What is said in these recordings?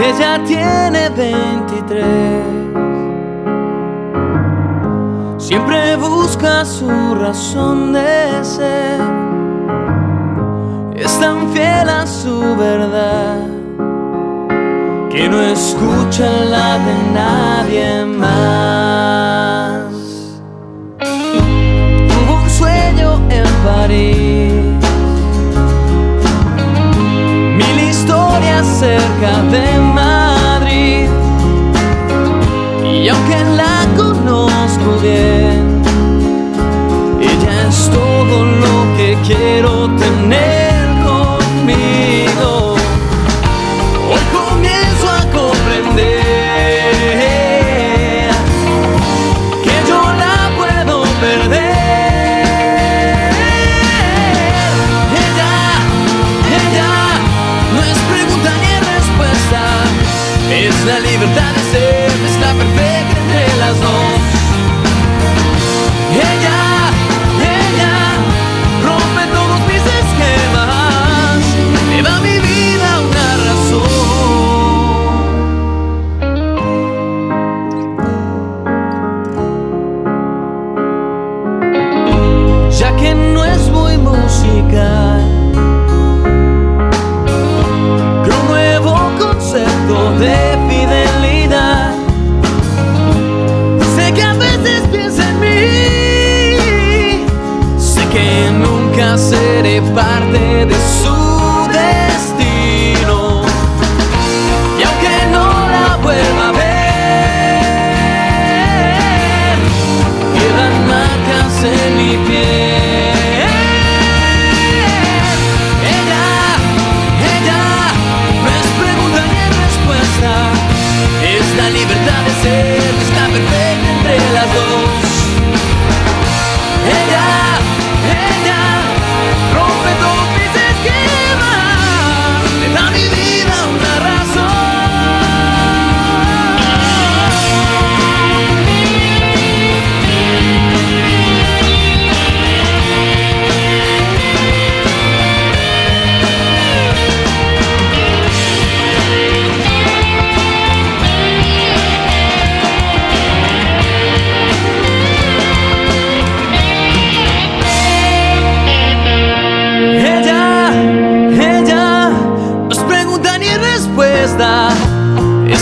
ella tiene 23. Siempre busca su razón de ser. Es tan fiel a su verdad que no escucha la de nadie más. Aunque la conozco bien, es la libertad de ser, es la perfecta entre las dos. Ella, ella, rompe todos mis esquemas, le da mi vida una razón. ya que no es muy musical. De fidelidad. Sé que a veces piensa en mí, sé que nunca seré parte de su destino. Y aunque no la vuelva a ver, quedan marcas en mi piel. Entre las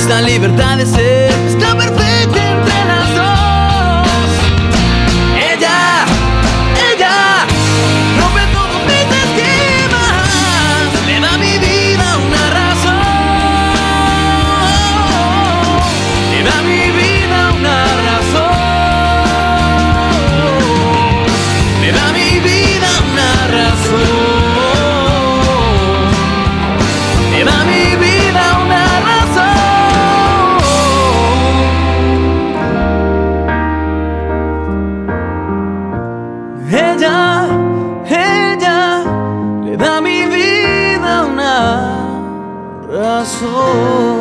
Esta libertad de ser. está soul.